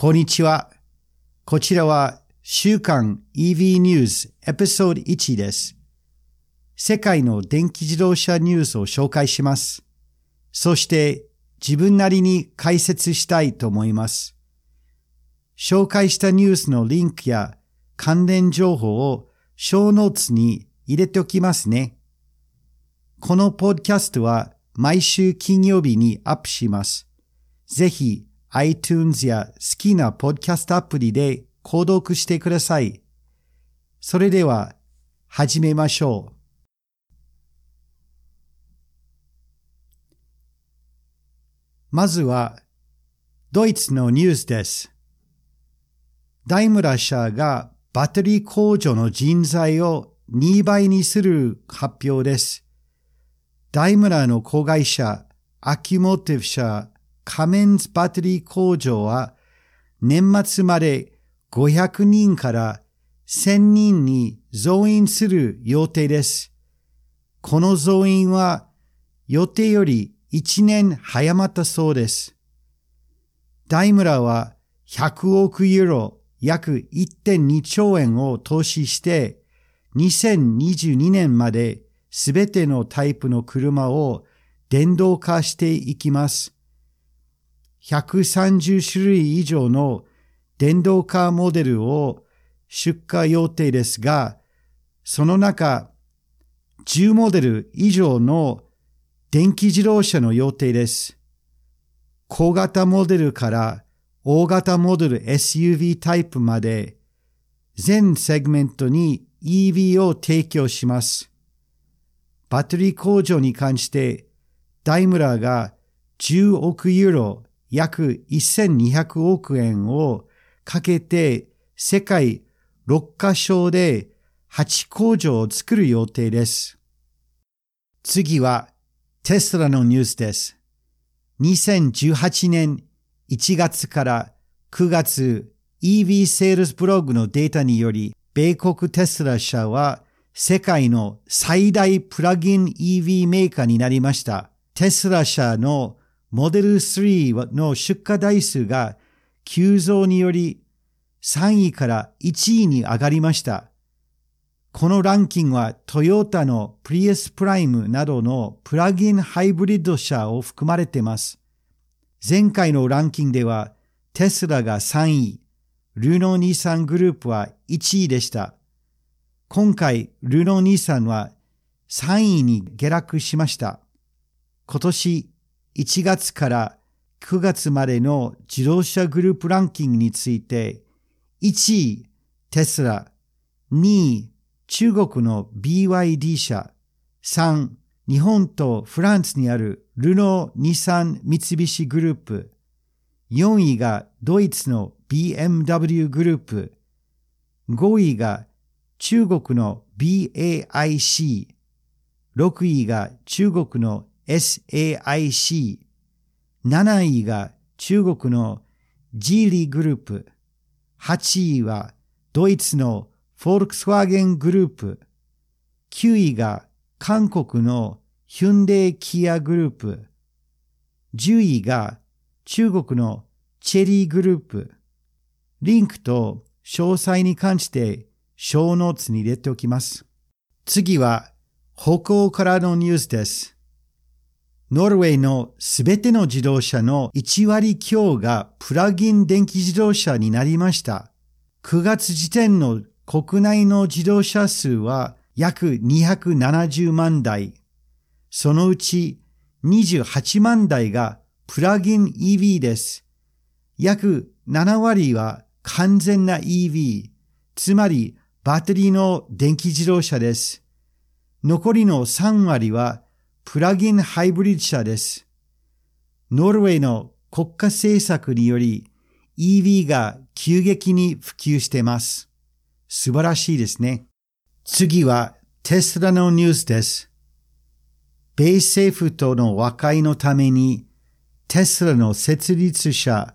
こんにちは。こちらは週刊 EV ニュースエピソード1です。世界の電気自動車ニュースを紹介します。そして自分なりに解説したいと思います。紹介したニュースのリンクや関連情報を小ノーツに入れておきますね。このポッドキャストは毎週金曜日にアップします。ぜひ iTunes や好きなポッドキャストアプリで購読してください。それでは始めましょう。まずは、ドイツのニュースです。ダイムラ社がバッテリー工場の人材を2倍にする発表です。ダイムラの子会社、アキュモーティブ社、カメンズバッテリー工場は年末まで500人から1000人に増員する予定です。この増員は予定より1年早まったそうです。ダイムラは100億ユーロ約1.2兆円を投資して2022年まですべてのタイプの車を電動化していきます。130種類以上の電動化モデルを出荷予定ですが、その中、10モデル以上の電気自動車の予定です。小型モデルから大型モデル SUV タイプまで全セグメントに EV を提供します。バッテリー工場に関してダイムラーが10億ユーロ約1200億円をかけて世界6カ所で8工場を作る予定です。次はテスラのニュースです。2018年1月から9月 EV セールスブログのデータにより、米国テスラ社は世界の最大プラグイン EV メーカーになりました。テスラ社のモデル3の出荷台数が急増により3位から1位に上がりました。このランキングはトヨタのプリエスプライムなどのプラグインハイブリッド車を含まれています。前回のランキングではテスラが3位、ルノーニーサングループは1位でした。今回、ルノーニーサンは3位に下落しました。今年1月から9月までの自動車グループランキングについて、1位、テスラ、2位、中国の BYD 社、3、日本とフランスにあるルノー・ニサン・三菱グループ、4位がドイツの BMW グループ、5位が中国の BAIC、6位が中国の SAIC、7位が中国のジーリーグループ、8位はドイツのフォルクスワーゲングループ、9位が韓国のヒュンデイキアグループ、10位が中国のチェリーグループ、リンクと詳細に関してショーノーツに入れておきます。次は北欧からのニュースです。ノルウェーのすべての自動車の1割強がプラグイン電気自動車になりました。9月時点の国内の自動車数は約270万台。そのうち28万台がプラグイン EV です。約7割は完全な EV、つまりバッテリーの電気自動車です。残りの3割はプラグインハイブリッド車です。ノルウェーの国家政策により EV が急激に普及しています。素晴らしいですね。次はテスラのニュースです。米政府との和解のためにテスラの設立者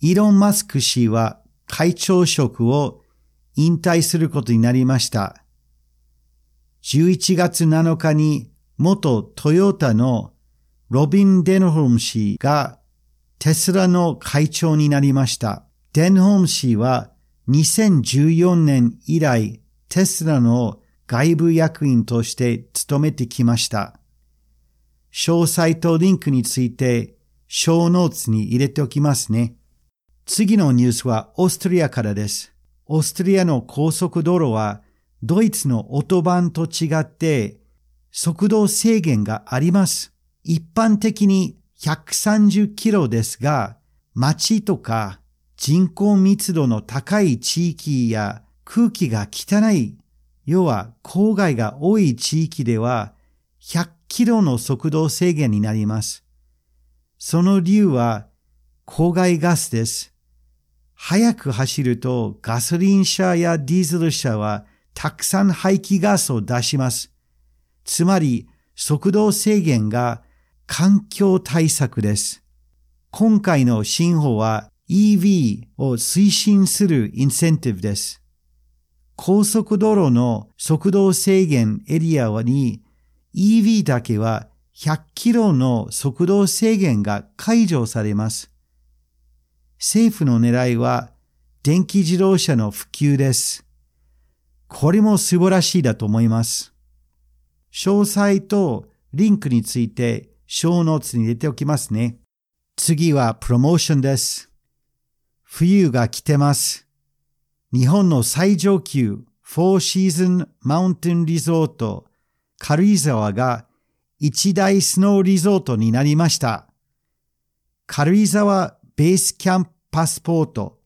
イーロン・マスク氏は会長職を引退することになりました。11月7日に元トヨタのロビン・デノホム氏がテスラの会長になりました。デンホーム氏は2014年以来テスラの外部役員として務めてきました。詳細とリンクについて小ノーツに入れておきますね。次のニュースはオーストリアからです。オーストリアの高速道路はドイツのオトバンと違って速度制限があります。一般的に130キロですが、街とか人口密度の高い地域や空気が汚い、要は郊外が多い地域では100キロの速度制限になります。その理由は郊外ガスです。速く走るとガソリン車やディーゼル車はたくさん排気ガスを出します。つまり速度制限が環境対策です。今回の新法は EV を推進するインセンティブです。高速道路の速度制限エリアに EV だけは100キロの速度制限が解除されます。政府の狙いは電気自動車の普及です。これも素晴らしいだと思います。詳細とリンクについて小ノーツに入れておきますね。次はプロモーションです。冬が来てます。日本の最上級フォーシーズンマウンテンリゾート軽井沢が一大スノーリゾートになりました。軽井沢ベースキャンプパスポート、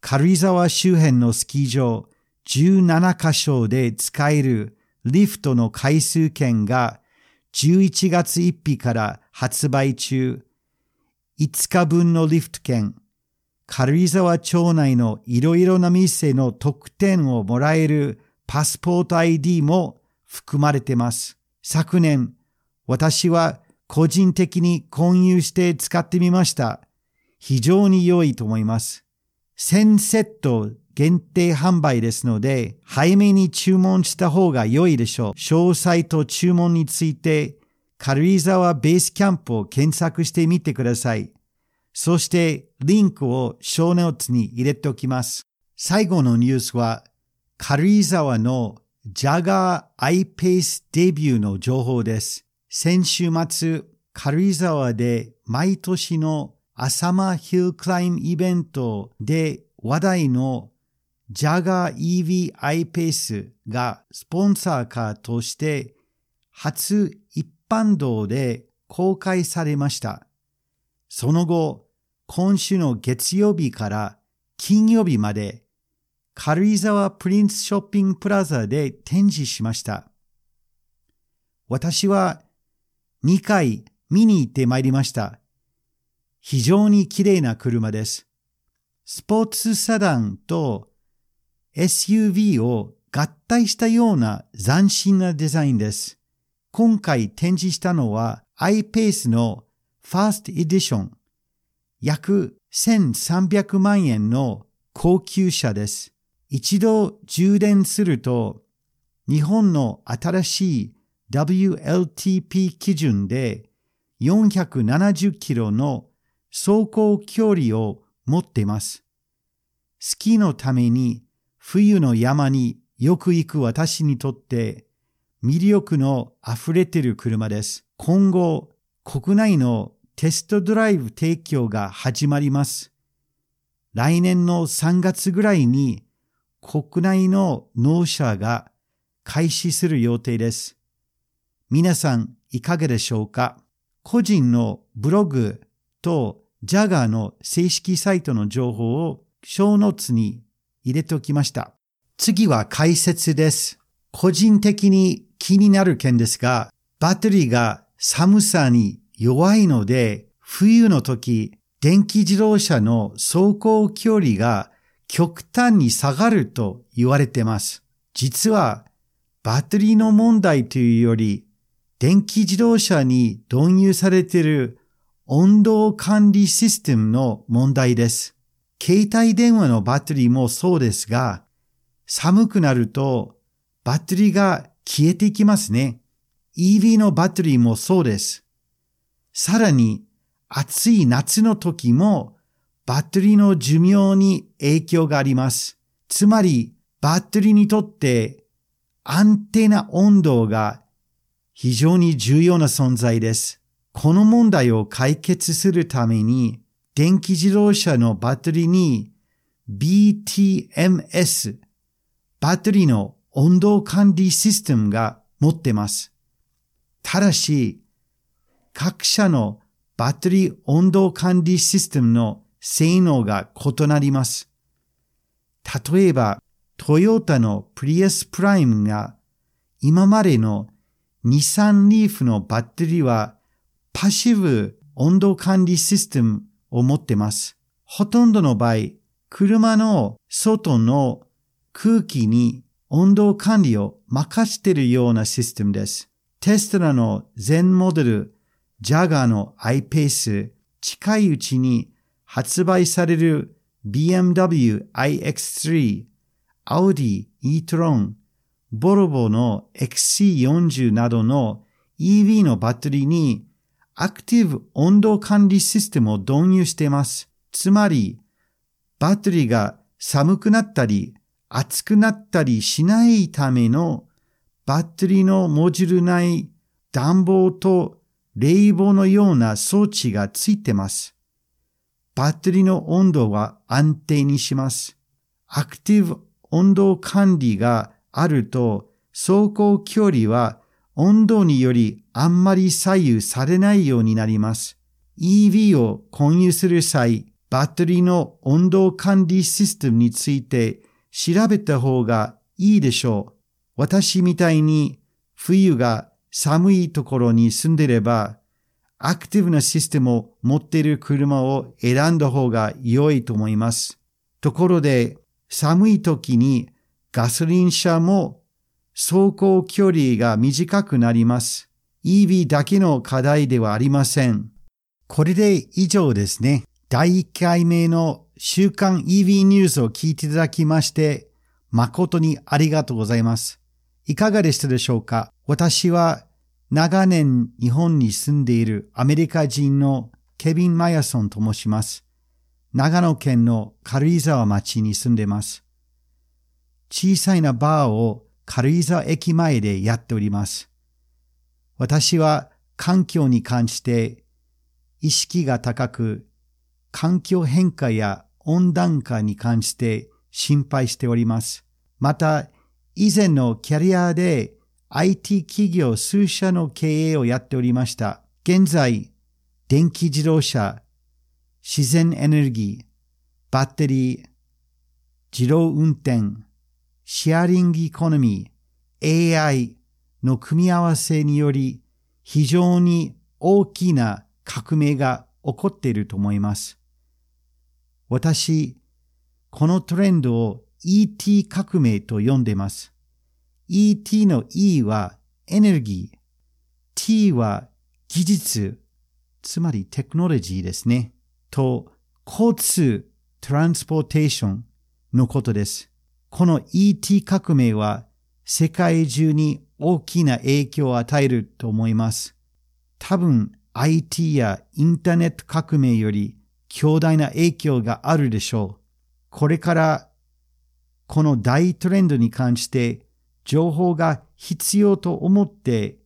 軽井沢周辺のスキー場17カ所で使えるリフトの回数券が11月1日から発売中、5日分のリフト券、軽井沢町内のいろいろな店の特典をもらえるパスポート ID も含まれてます。昨年、私は個人的に購入して使ってみました。非常に良いと思います。1000セット限定販売ですので、早めに注文した方が良いでしょう。詳細と注文について、軽井沢ベースキャンプを検索してみてください。そして、リンクを小ノーツに入れておきます。最後のニュースは、軽井沢のジャガーアイペースデビューの情報です。先週末、軽井沢で毎年のアサマヒルクライムイベントで話題のジャガー EV アイペースがスポンサーカーとして初一般道で公開されました。その後、今週の月曜日から金曜日まで軽井沢プリンスショッピングプラザで展示しました。私は2回見に行ってまいりました。非常に綺麗な車です。スポーツサダンと SUV を合体したような斬新なデザインです。今回展示したのは iPace のファーストエディション。約1300万円の高級車です。一度充電すると日本の新しい WLTP 基準で470キロの走行距離を持っています。スキーのために冬の山によく行く私にとって魅力の溢れてる車です。今後、国内のテストドライブ提供が始まります。来年の3月ぐらいに国内の納車が開始する予定です。皆さんいかがでしょうか？個人のブログとジャガーの正式サイトの情報を小ノーツに入れておきました。次は解説です。個人的に気になる件ですが、バッテリーが寒さに弱いので、冬の時、電気自動車の走行距離が極端に下がると言われてます。実は、バッテリーの問題というより、電気自動車に導入されている温度管理システムの問題です。携帯電話のバッテリーもそうですが、寒くなるとバッテリーが消えていきますね。EV のバッテリーもそうです。さらに暑い夏の時もバッテリーの寿命に影響があります。つまり、バッテリーにとって安定な温度が非常に重要な存在です。この問題を解決するために、電気自動車のバッテリーに BTMS、バッテリーの温度管理システムが持ってます。ただし、各社のバッテリー温度管理システムの性能が異なります。例えば、トヨタのプリエスプライムが今までの日産リーフのバッテリーはパシブ温度管理システムを持ってます。ほとんどの場合、車の外の空気に温度管理を任しているようなシステムです。テスラの全モデル、ジャガーの iPace、近いうちに発売される BMW iX3、Audi e-tron、ボルボの XC40 などの EV のバッテリーにアクティブ温度管理システムを導入しています。つまり、バッテリーが寒くなったり熱くなったりしないためのバッテリーのモジュール内暖房と冷房のような装置がついてます。バッテリーの温度は安定にします。アクティブ温度管理があると走行距離は温度によりあんまり左右されないようになります。EV を購入する際、バッテリーの温度管理システムについて調べた方がいいでしょう。私みたいに冬が寒いところに住んでれば、アクティブなシステムを持っている車を選んだ方が良いと思います。ところで、寒い時にガソリン車も走行距離が短くなります。EV だけの課題ではありません。これで以上ですね。第1回目の週刊 EV ニュースを聞いていただきまして、誠にありがとうございます。いかがでしたでしょうか？私は長年日本に住んでいるアメリカ人のケビン・マヤソンと申します。長野県の軽井沢町に住んでます。小さいなバーを軽井沢駅前でやっております。私は環境に関して意識が高く、環境変化や温暖化に関して心配しております。また、以前のキャリアで IT 企業数社の経営をやっておりました。現在、電気自動車、自然エネルギー、バッテリー、自動運転、シェアリングエコノミー、AI の組み合わせにより非常に大きな革命が起こっていると思います。私、このトレンドを ET 革命と呼んでます。ET の E はエネルギー、T は技術、つまりテクノロジーですね。と、交通、トランスポーテーションのことです。この ET 革命は世界中に大きな影響を与えると思います。多分 IT やインターネット革命より強大な影響があるでしょう。これからこの大トレンドに関して情報が必要と思って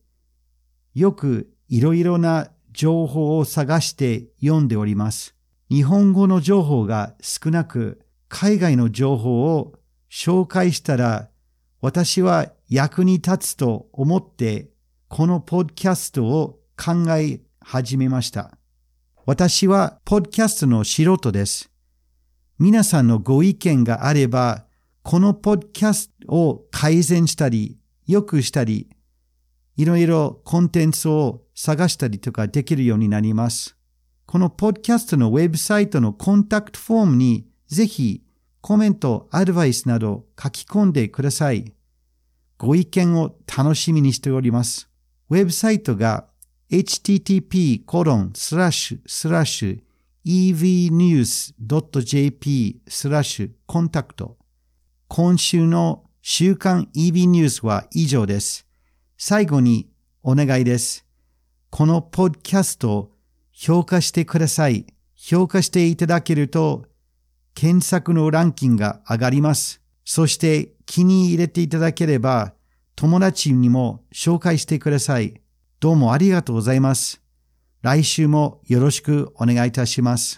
よくいろいろな情報を探して読んでおります。日本語の情報が少なく海外の情報を紹介したら私は役に立つと思ってこのポッドキャストを考え始めました。私はポッドキャストの素人です。皆さんのご意見があれば、このポッドキャストを改善したり、良くしたり、いろいろコンテンツを探したりとかできるようになります。このポッドキャストのウェブサイトのコンタクトフォームにぜひコメント、アドバイスなど書き込んでください。ご意見を楽しみにしております。ウェブサイトが http://evnews.jp スラッシュコンタクト今週の週刊 EV ニュースは以上です。最後にお願いです。このポッドキャストを評価してください。評価していただけると、検索のランキングが上がります。そして気に入れていただければ、友達にも紹介してください。どうもありがとうございます。来週もよろしくお願いいたします。